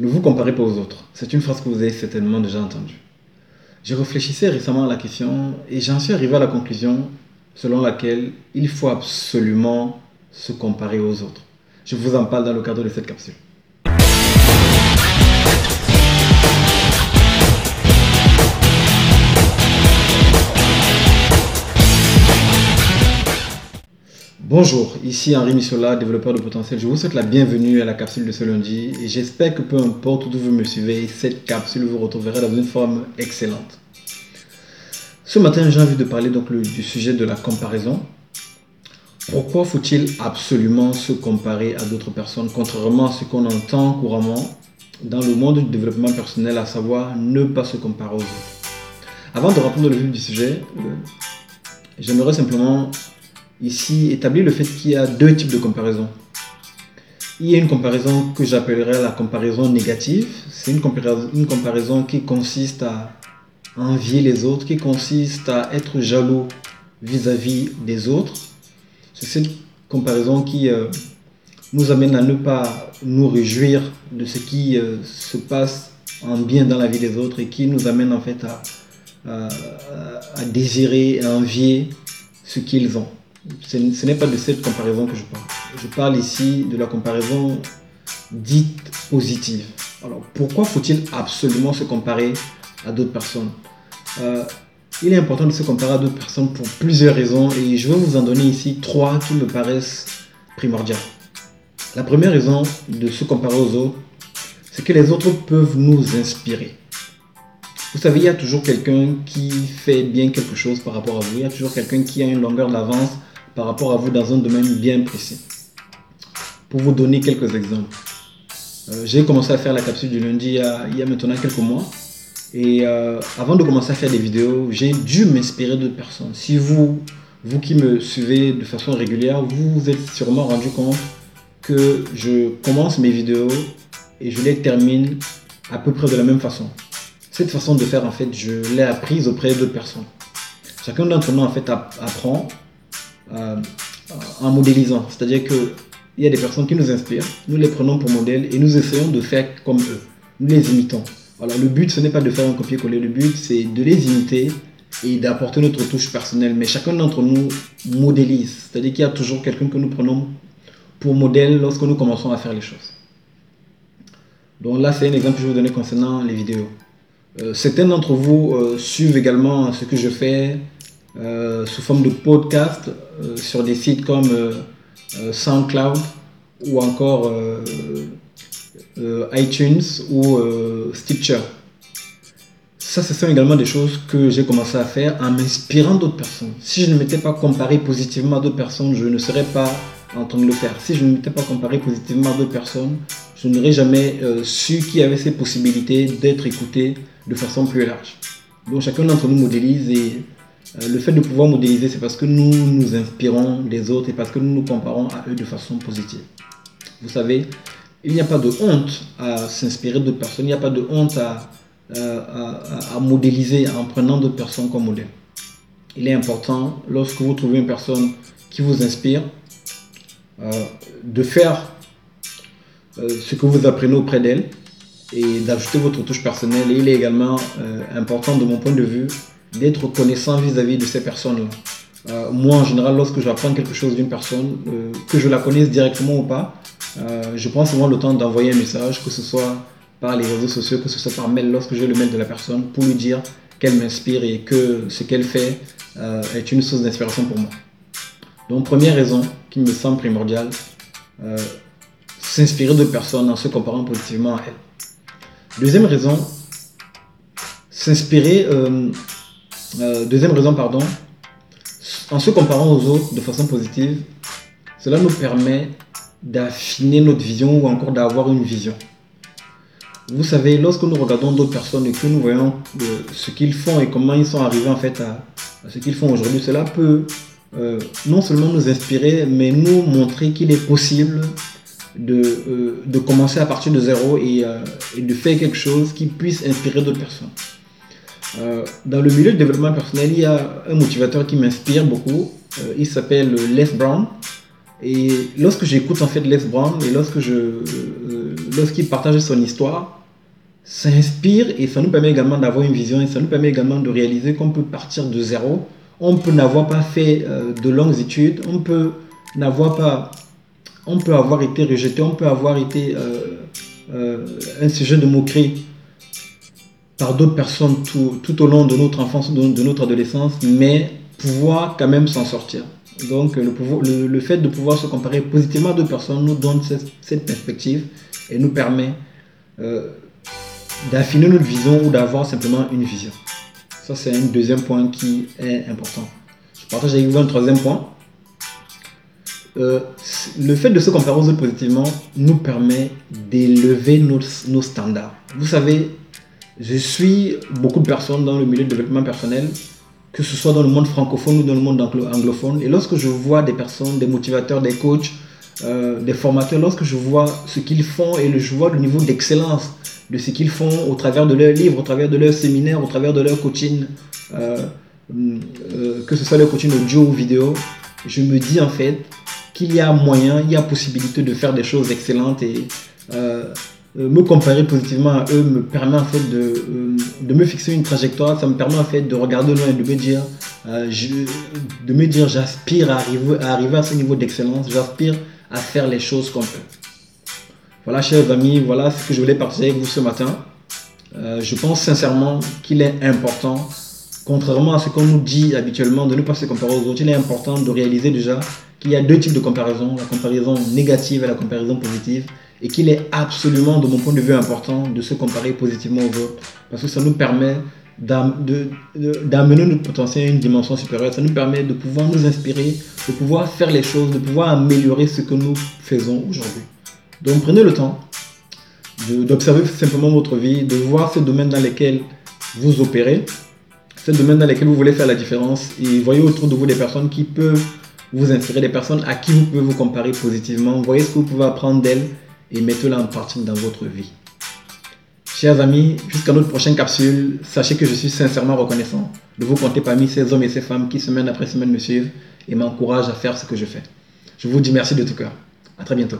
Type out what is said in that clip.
Ne vous comparez pas aux autres. C'est une phrase que vous avez certainement déjà entendue. Je réfléchissais récemment à la question et j'en suis arrivé à la conclusion selon laquelle il faut absolument se comparer aux autres. Je vous en parle dans le cadre de cette capsule. Bonjour, ici Henri Michola, développeur de potentiel. Je vous souhaite la bienvenue à la capsule de ce lundi et j'espère que peu importe où vous me suivez, cette capsule vous retrouverez dans une forme excellente. Ce matin, j'ai envie de parler donc du sujet de la comparaison. Pourquoi faut-il absolument se comparer à d'autres personnes, contrairement à ce qu'on entend couramment dans le monde du développement personnel, à savoir ne pas se comparer aux autres? Avant de répondre le vif du sujet, euh, j'aimerais simplement ici établir le fait qu'il y a deux types de comparaison. Il y a une comparaison que j'appellerais la comparaison négative. C'est une comparaison, qui consiste à envier les autres, qui consiste à être jaloux vis-à-vis des autres. C'est cette comparaison qui euh, nous amène à ne pas nous réjouir de ce qui euh, se passe en bien dans la vie des autres et qui nous amène en fait à, à désirer, à envier ce qu'ils ont ce n'est pas de cette comparaison que je parle. Je parle ici de la comparaison dite positive. Alors, pourquoi faut-il absolument se comparer à d'autres personnes? Euh, Il est important de se comparer à d'autres personnes pour plusieurs raisons et je vais vous en donner ici trois qui me paraissent primordiales. La première raison de se comparer aux autres, c'est que les autres peuvent nous inspirer. Vous savez, il y a toujours quelqu'un qui fait bien quelque chose par rapport à vous. Il y a toujours quelqu'un qui a une longueur d'avance par rapport à vous dans un domaine bien précis. Pour vous donner quelques exemples. Euh, j'ai commencé à faire la capsule du lundi il y a, maintenant quelques mois. Et euh, avant de commencer à faire des vidéos, j'ai dû m'inspirer d'autres personnes. Si vous, vous qui me suivez de façon régulière, vous vous êtes sûrement rendu compte que je commence mes vidéos et je les termine à peu près de la même façon. Cette façon de faire, en fait, je l'ai apprise auprès d'autres personnes. Chacun d'entre nous, en fait, apprend euh, en modélisant. C'est-à-dire qu'il y a des personnes qui nous inspirent, nous les prenons pour modèle et nous essayons de faire comme eux. Nous les imitons. Voilà, le but, ce n'est pas de faire un copier-coller, le but, c'est de les imiter et d'apporter notre touche personnelle. Mais chacun d'entre nous modélise. C'est-à-dire qu'il y a toujours quelqu'un que nous prenons pour modèle lorsque nous commençons à faire les choses. Donc là, c'est un exemple que je vais vous donner concernant les vidéos. Euh, certains d'entre vous euh, suivent également ce que je fais, sous forme de podcast euh, sur des sites comme euh, SoundCloud ou encore iTunes ou Stitcher. Ça, ce sont également des choses que j'ai commencé à faire en m'inspirant d'autres personnes. Si je ne m'étais pas comparé positivement à d'autres personnes, je ne serais pas en train de le faire. Si je ne m'étais pas comparé positivement à d'autres personnes, je n'aurais jamais su qu'il y avait ces possibilités d'être écouté de façon plus large. Donc chacun d'entre nous modélise et euh, le fait de pouvoir modéliser, c'est parce que nous nous inspirons des autres et parce que nous nous comparons à eux de façon positive. Vous savez, il n'y a pas de honte à s'inspirer d'autres personnes, il n'y a pas de honte à, à, modéliser en prenant d'autres personnes comme modèle. Il est important, lorsque vous trouvez une personne qui vous inspire, euh, de faire euh, ce que vous apprenez auprès d'elle et d'ajouter votre touche personnelle. Et il est également important, de mon point de vue, d'être reconnaissant vis-à-vis de ces personnes-là. Euh, moi, en général, lorsque j'apprends quelque chose d'une personne, euh, que je la connaisse directement ou pas, euh, je prends souvent le temps d'envoyer un message, que ce soit par les réseaux sociaux, que ce soit par mail, lorsque j'ai le mail de la personne, pour lui dire qu'elle m'inspire et que ce qu'elle fait est une source d'inspiration pour moi. Donc, première raison qui me semble primordiale, s'inspirer de personnes en se comparant positivement à elles. Deuxième raison, s'inspirer euh, deuxième raison, pardon, en se comparant aux autres de façon positive, cela nous permet d'affiner notre vision ou encore d'avoir une vision. Vous savez, lorsque nous regardons d'autres personnes et que nous voyons ce qu'ils font et comment ils sont arrivés en fait à, ce qu'ils font aujourd'hui, cela peut euh, non seulement nous inspirer, mais nous montrer qu'il est possible de, euh, de, commencer à partir de zéro et de faire quelque chose qui puisse inspirer d'autres personnes. Euh, dans le milieu du développement personnel, il y a un motivateur qui m'inspire beaucoup. Euh, il s'appelle Les Brown. Et lorsque j'écoute en fait Les Brown et lorsque euh, lorsqu'il partage son histoire, ça inspire et ça nous permet également d'avoir une vision et ça nous permet également de réaliser qu'on peut partir de zéro. On peut n'avoir pas fait de longues études, on peut n'avoir pas, on peut avoir été rejeté, on peut avoir été un sujet de moquerie par d'autres personnes tout, tout, au long de notre enfance, de, notre adolescence, mais pouvoir quand même s'en sortir. Donc le, le, fait de pouvoir se comparer positivement à d'autres personnes nous donne cette, perspective et nous permet euh, d'affiner notre vision ou d'avoir simplement une vision. Ça, c'est un deuxième point qui est important. Je partage avec vous un troisième point. Euh, le fait de se comparer aux autres positivement nous permet d'élever nos, nos standards. Vous savez, je suis beaucoup de personnes dans le milieu de développement personnel, que ce soit dans le monde francophone ou dans le monde anglophone. Et lorsque je vois des personnes, des motivateurs, des coachs, euh, des formateurs, lorsque je vois ce qu'ils font et je vois le niveau d'excellence de ce qu'ils font au travers de leurs livres, au travers de leurs séminaires, au travers de leur coaching, euh, euh, que ce soit leur coaching audio ou vidéo, je me dis en fait qu'il y a moyen, il y a possibilité de faire des choses excellentes et euh, me comparer positivement à eux me permet en fait de, euh, de, me fixer une trajectoire, ça me permet en fait de regarder loin et de me dire, euh, de me dire j'aspire à arriver, à arriver à ce niveau d'excellence, j'aspire à faire les choses comme eux. Voilà chers amis, voilà ce que je voulais partager avec vous ce matin. je pense sincèrement qu'il est important, contrairement à ce qu'on nous dit habituellement de ne pas se comparer aux autres, il est important de réaliser déjà qu'il y a deux types de comparaison, la comparaison négative et la comparaison positive et qu'il est absolument, de mon point de vue, important de se comparer positivement aux autres, parce que ça nous permet d'amener notre potentiel à une dimension supérieure, ça nous permet de pouvoir nous inspirer, de pouvoir faire les choses, de pouvoir améliorer ce que nous faisons aujourd'hui. Donc prenez le temps d'observer simplement votre vie, de voir ces domaines dans lesquels vous opérez, ces domaines dans lesquels vous voulez faire la différence, et voyez autour de vous des personnes qui peuvent vous inspirer, des personnes à qui vous pouvez vous comparer positivement, voyez ce que vous pouvez apprendre d'elles, et mettez-la en pratique dans votre vie. Chers amis, jusqu'à notre prochaine capsule, sachez que je suis sincèrement reconnaissant de vous compter parmi ces hommes et ces femmes qui semaine après semaine me suivent et m'encouragent à faire ce que je fais. Je vous dis merci de tout cœur. À très bientôt.